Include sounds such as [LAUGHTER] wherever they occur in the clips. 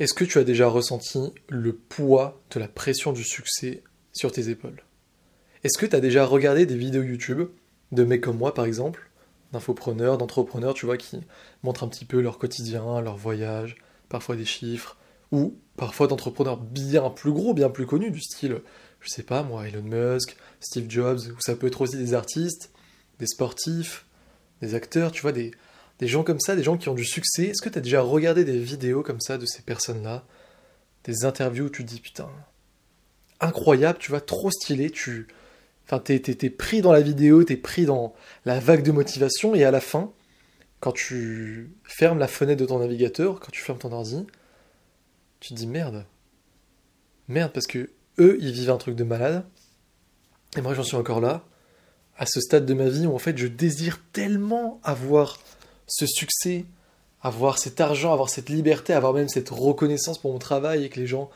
Est-ce que tu as déjà ressenti le poids de la pression du succès sur tes épaules? Est-ce que tu as déjà regardé des vidéos YouTube de mecs comme moi par exemple, d'infopreneurs, d'entrepreneurs, tu vois, qui montrent un petit peu leur quotidien, leur voyage, parfois des chiffres, ou parfois d'entrepreneurs bien plus gros, bien plus connus, du style, je sais pas moi, Elon Musk, Steve Jobs, ou ça peut être aussi des artistes, des sportifs, des acteurs, tu vois, des, des gens comme ça, des gens qui ont du succès. Est-ce que tu as déjà regardé des vidéos comme ça de ces personnes-là? Des interviews où tu te dis putain, incroyable, tu vois, trop stylé, tu. Enfin, t'es, pris dans la vidéo, t'es pris dans la vague de motivation, et à la fin, quand tu fermes la fenêtre de ton navigateur, quand tu fermes ton ordi, tu te dis merde. Merde, parce que eux, ils vivent un truc de malade, et moi j'en suis encore là, à ce stade de ma vie où en fait je désire tellement avoir ce succès, avoir cet argent, avoir cette liberté, avoir même cette reconnaissance pour mon travail et que les gens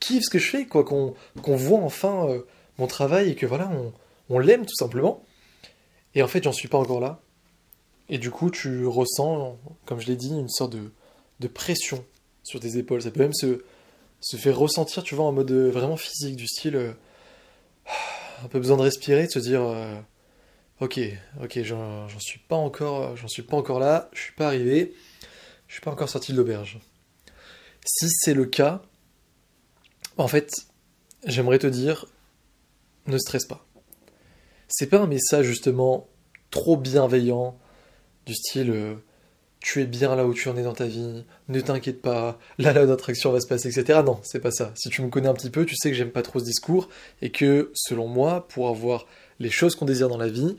kiffent ce que je fais, quoi, qu'on voit enfin euh, mon travail et que voilà, on, l'aime tout simplement. Et en fait, j'en suis pas encore là. Et du coup, tu ressens, comme je l'ai dit, une sorte de, pression sur tes épaules. Ça peut même se, se faire ressentir, tu vois, en mode euh, vraiment physique, du style euh, un peu besoin de respirer, de se dire Ok, ok, j'en suis pas encore, j'en suis pas encore là, je suis pas arrivé, je suis pas encore sorti de l'auberge. Si c'est le cas, en fait, j'aimerais te dire, ne stresse pas. C'est pas un message justement trop bienveillant, du style euh, tu es bien là où tu en es dans ta vie, ne t'inquiète pas, là là notre action va se passer, etc. Non, c'est pas ça. Si tu me connais un petit peu, tu sais que j'aime pas trop ce discours et que selon moi, pour avoir les choses qu'on désire dans la vie,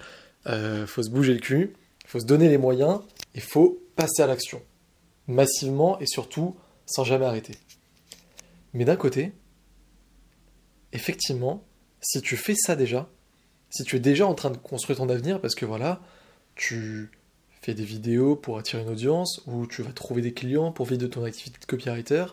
euh, faut se bouger le cul, faut se donner les moyens, il faut passer à l'action. Massivement et surtout sans jamais arrêter. Mais d'un côté, effectivement, si tu fais ça déjà, si tu es déjà en train de construire ton avenir, parce que voilà, tu fais des vidéos pour attirer une audience, ou tu vas trouver des clients pour vivre de ton activité de copywriter,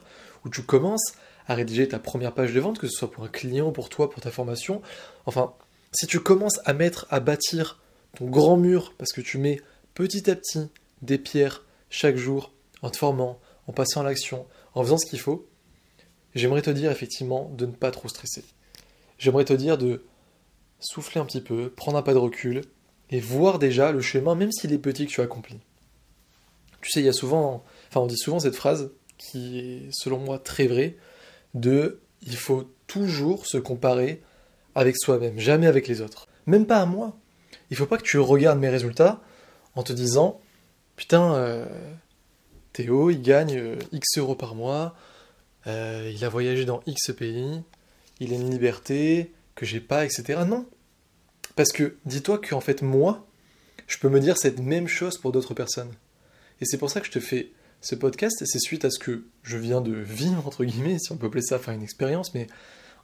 ou tu commences à rédiger ta première page de vente, que ce soit pour un client, pour toi, pour ta formation. Enfin, si tu commences à mettre, à bâtir ton grand mur, parce que tu mets petit à petit des pierres chaque jour, en te formant, en passant à l'action, en faisant ce qu'il faut, j'aimerais te dire effectivement de ne pas trop stresser. J'aimerais te dire de souffler un petit peu, prendre un pas de recul, et voir déjà le chemin, même s'il est petit, que tu accomplis. Tu sais, il y a souvent, enfin on dit souvent cette phrase, qui est selon moi très vraie, de il faut toujours se comparer avec soi-même, jamais avec les autres. Même pas à moi. Il faut pas que tu regardes mes résultats en te disant putain, euh, Théo, il gagne euh, X euros par mois, euh, il a voyagé dans X pays, il a une liberté que j'ai pas, etc. Non. Parce que dis-toi qu'en fait, moi, je peux me dire cette même chose pour d'autres personnes. Et c'est pour ça que je te fais ce podcast, c'est suite à ce que je viens de vivre, entre guillemets, si on peut appeler ça faire une expérience, mais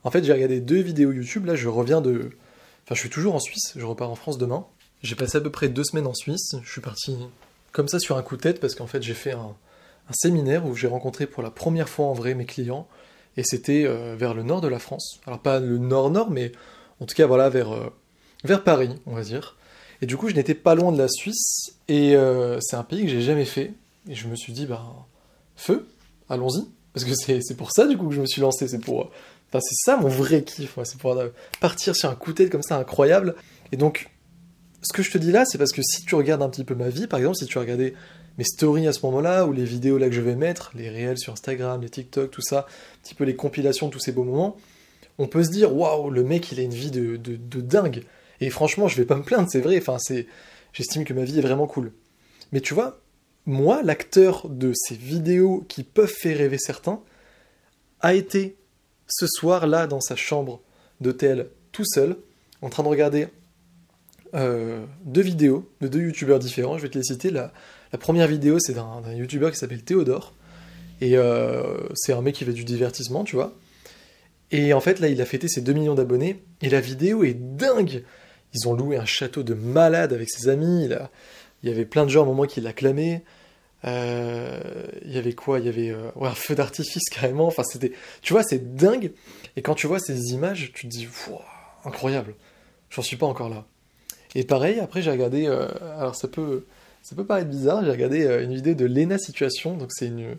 en fait, j'ai regardé deux vidéos YouTube, là, je reviens de... Enfin, je suis toujours en Suisse, je repars en France demain. J'ai passé à peu près deux semaines en Suisse, je suis parti comme ça sur un coup de tête, parce qu'en fait, j'ai fait un, séminaire où j'ai rencontré pour la première fois en vrai mes clients, et c'était euh, vers le nord de la France. Alors pas le nord-nord, mais en tout cas, voilà, vers, euh, Paris, on va dire. Et du coup, je n'étais pas loin de la Suisse, et euh, c'est un pays que j'ai jamais fait. Et je me suis dit, bah, feu, allons-y. Parce que c'est pour ça, du coup, que je me suis lancé. C'est pour Enfin, c'est ça mon vrai kiff, c'est pour partir sur un coup de tête comme ça incroyable. Et donc, ce que je te dis là, c'est parce que si tu regardes un petit peu ma vie, par exemple, si tu regardais mes stories à ce moment-là, ou les vidéos là que je vais mettre, les réels sur Instagram, les TikTok, tout ça, un petit peu les compilations de tous ces beaux moments, on peut se dire, waouh, le mec, il a une vie de, de, dingue. Et franchement, je vais pas me plaindre, c'est vrai, enfin, c'est, j'estime que ma vie est vraiment cool. Mais tu vois, moi, l'acteur de ces vidéos qui peuvent faire rêver certains, a été ce soir-là dans sa chambre d'hôtel tout seul, en train de regarder euh, deux vidéos de deux youtubeurs différents. Je vais te les citer. La, première vidéo, c'est d'un youtubeur qui s'appelle Théodore. Et euh, c'est un mec qui fait du divertissement, tu vois. Et en fait, là, il a fêté ses 2 millions d'abonnés. Et la vidéo est dingue. Ils ont loué un château de malade avec ses amis. Il, il y avait plein de gens à un moment qui l'acclamaient. Euh, il y avait quoi? Il y avait euh, un feu d'artifice [LAUGHS] carrément. Enfin, c'était, tu vois, c'est dingue. Et quand tu vois ces images, tu te dis, incroyable. J'en suis pas encore là. Et pareil, après j'ai regardé, euh, alors ça peut, ça peut paraître bizarre, j'ai regardé une vidéo de Lena Situation, donc c'est une,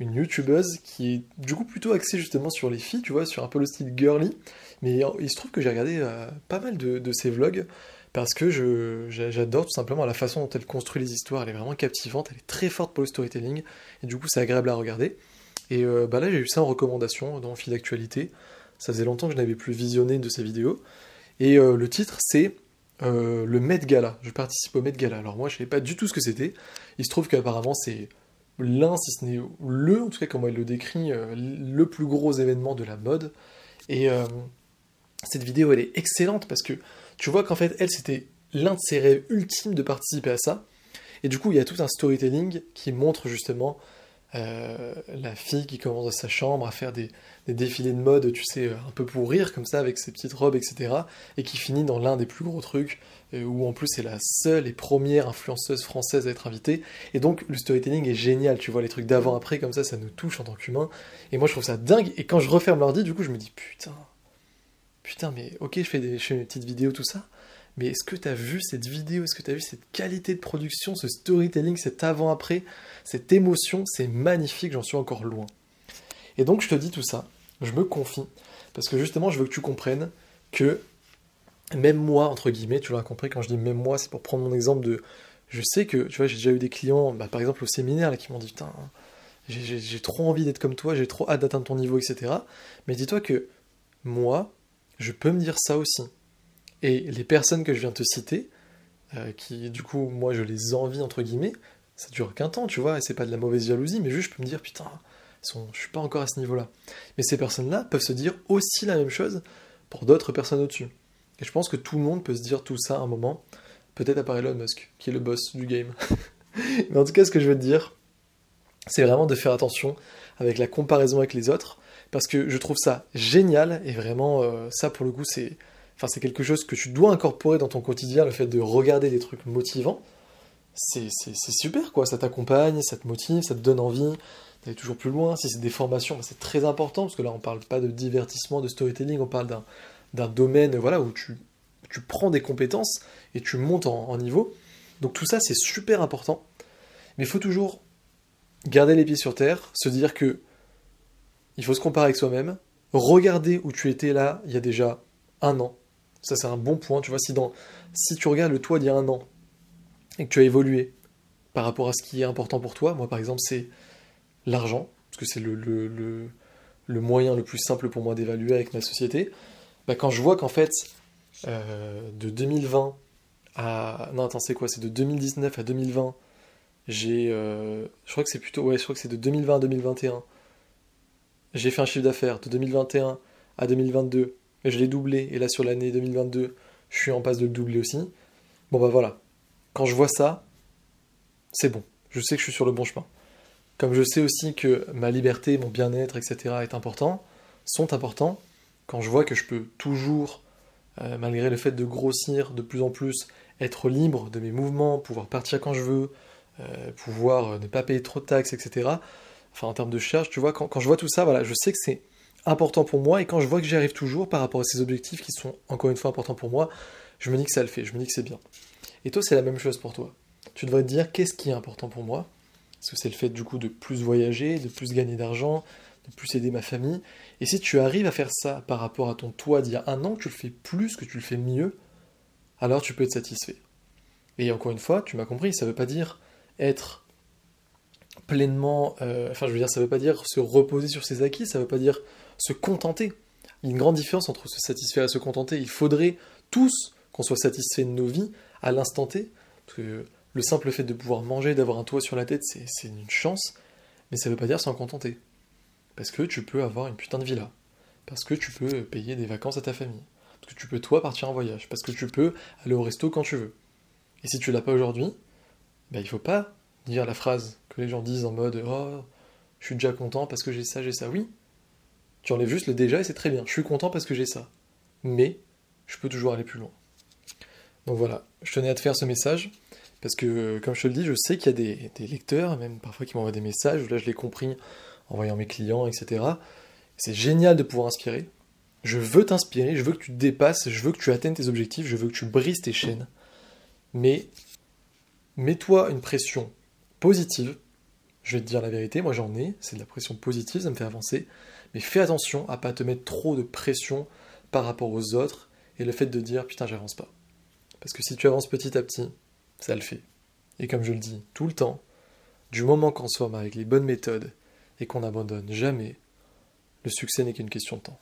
une youtubeuse qui est du coup plutôt axée justement sur les filles, tu vois, sur un peu le style girly. Mais il se trouve que j'ai regardé pas mal de, de ses vlogs parce que j'adore tout simplement la façon dont elle construit les histoires, elle est vraiment captivante, elle est très forte pour le storytelling, et du coup c'est agréable à regarder. Et euh, bah là j'ai eu ça en recommandation dans fil d'actualité, ça faisait longtemps que je n'avais plus visionné de ses vidéos, et euh, le titre c'est euh, le Met Gala, je participe au Met Gala, alors moi je ne savais pas du tout ce que c'était, il se trouve qu'apparemment c'est l'un, si ce n'est le, en tout cas comment elle le décrit, le plus gros événement de la mode, et cette vidéo elle est excellente parce que tu vois qu'en fait, elle, c'était l'un de ses rêves ultimes de participer à ça. Et du coup, il y a tout un storytelling qui montre justement euh, la fille qui commence dans sa chambre à faire des, défilés de mode, tu sais, un peu pour rire comme ça, avec ses petites robes, etc. Et qui finit dans l'un des plus gros trucs, euh, où en plus c'est la seule et première influenceuse française à être invitée. Et donc le storytelling est génial, tu vois, les trucs d'avant-après, comme ça, ça nous touche en tant qu'humain. Et moi je trouve ça dingue. Et quand je referme l'ordi, du coup, je me dis, putain, putain, mais ok, je fais, des, je petites vidéos, tout ça, mais est-ce que tu as vu cette vidéo? Est-ce que tu as vu cette qualité de production, ce storytelling, cet avant-après, cette émotion? C'est magnifique, j'en suis encore loin. Et donc je te dis tout ça, je me confie, parce que justement je veux que tu comprennes que même moi, entre guillemets, tu l'as compris, quand je dis même moi, c'est pour prendre mon exemple de... Je sais que, tu vois, j'ai déjà eu des clients, bah, par exemple au séminaire, là, qui m'ont dit, putain, j'ai trop envie d'être comme toi, j'ai trop hâte d'atteindre ton niveau, etc. Mais dis-toi que moi, je peux me dire ça aussi. Et les personnes que je viens de te citer, euh, qui du coup, moi je les envie entre guillemets, ça dure qu'un temps, tu vois, et c'est pas de la mauvaise jalousie, mais juste je peux me dire, putain, sont, je suis pas encore à ce niveau-là. Mais ces personnes-là peuvent se dire aussi la même chose pour d'autres personnes au-dessus. Et je pense que tout le monde peut se dire tout ça à un moment, peut-être à part Elon Musk, qui est le boss du game. [LAUGHS] mais en tout cas, ce que je veux te dire, c'est vraiment de faire attention avec la comparaison avec les autres, parce que je trouve ça génial et vraiment euh, ça pour le coup c'est enfin c'est quelque chose que tu dois incorporer dans ton quotidien le fait de regarder des trucs motivants. C'est super quoi. Ça t'accompagne ça te motive ça te donne envie d'aller toujours plus loin. Si c'est des formations bah, c'est très important parce que là on parle pas de divertissement de storytelling on parle d'un domaine voilà où tu tu prends des compétences et tu montes en, en niveau. Donc tout ça c'est super important. Mais il faut toujours garder les pieds sur terre se dire que il faut se comparer avec soi-même, regarder où tu étais là il y a déjà un an. Ça, c'est un bon point. Tu vois, si, dans, si tu regardes le toi d'il y a un an et que tu as évolué par rapport à ce qui est important pour toi, moi par exemple, c'est l'argent, parce que c'est le, le, moyen le plus simple pour moi d'évaluer avec ma société. Bah, quand je vois qu'en fait, euh, de 2020 à. Non, attends, c'est quoi? C'est de 2019 à 2020. J'ai. Euh, je crois que c'est plutôt. Ouais, je crois que c'est de 2020 à 2021 j'ai fait un chiffre d'affaires de 2021 à 2022, et je l'ai doublé, et là sur l'année 2022, je suis en passe de le doubler aussi. Bon bah voilà, quand je vois ça, c'est bon, je sais que je suis sur le bon chemin. Comme je sais aussi que ma liberté, mon bien-être, etc. est important, sont importants, quand je vois que je peux toujours, euh, malgré le fait de grossir de plus en plus, être libre de mes mouvements, pouvoir partir quand je veux, euh, pouvoir euh, ne pas payer trop de taxes, etc enfin en termes de charge, tu vois, quand, je vois tout ça, voilà, je sais que c'est important pour moi, et quand je vois que j'y arrive toujours par rapport à ces objectifs qui sont encore une fois importants pour moi, je me dis que ça le fait, je me dis que c'est bien. Et toi, c'est la même chose pour toi. Tu devrais te dire qu'est-ce qui est important pour moi? Est-ce que c'est le fait du coup de plus voyager, de plus gagner d'argent, de plus aider ma famille Et si tu arrives à faire ça par rapport à ton toi d'il y a un an, que tu le fais plus, que tu le fais mieux, alors tu peux être satisfait. Et encore une fois, tu m'as compris, ça ne veut pas dire être pleinement, euh, enfin je veux dire, ça veut pas dire se reposer sur ses acquis, ça veut pas dire se contenter. Il y a une grande différence entre se satisfaire et se contenter. Il faudrait tous qu'on soit satisfait de nos vies à l'instant T, parce que le simple fait de pouvoir manger, d'avoir un toit sur la tête, c'est une chance, mais ça veut pas dire s'en contenter. Parce que tu peux avoir une putain de villa, parce que tu peux payer des vacances à ta famille, parce que tu peux toi partir en voyage, parce que tu peux aller au resto quand tu veux. Et si tu l'as pas aujourd'hui, ben il faut pas dire la phrase les gens disent en mode Oh, je suis déjà content parce que j'ai ça, j'ai ça. Oui, tu enlèves juste le déjà et c'est très bien. Je suis content parce que j'ai ça. Mais je peux toujours aller plus loin. Donc voilà, je tenais à te faire ce message parce que, comme je te le dis, je sais qu'il y a des, lecteurs, même parfois qui m'envoient des messages. Là, je l'ai compris en voyant mes clients, etc. C'est génial de pouvoir inspirer. Je veux t'inspirer, je veux que tu te dépasses, je veux que tu atteignes tes objectifs, je veux que tu brises tes chaînes. Mais mets-toi une pression positive. Je vais te dire la vérité, moi j'en ai, c'est de la pression positive, ça me fait avancer, mais fais attention à pas te mettre trop de pression par rapport aux autres et le fait de dire putain j'avance pas. Parce que si tu avances petit à petit, ça le fait. Et comme je le dis tout le temps, du moment qu'on soit avec les bonnes méthodes et qu'on n'abandonne jamais, le succès n'est qu'une question de temps.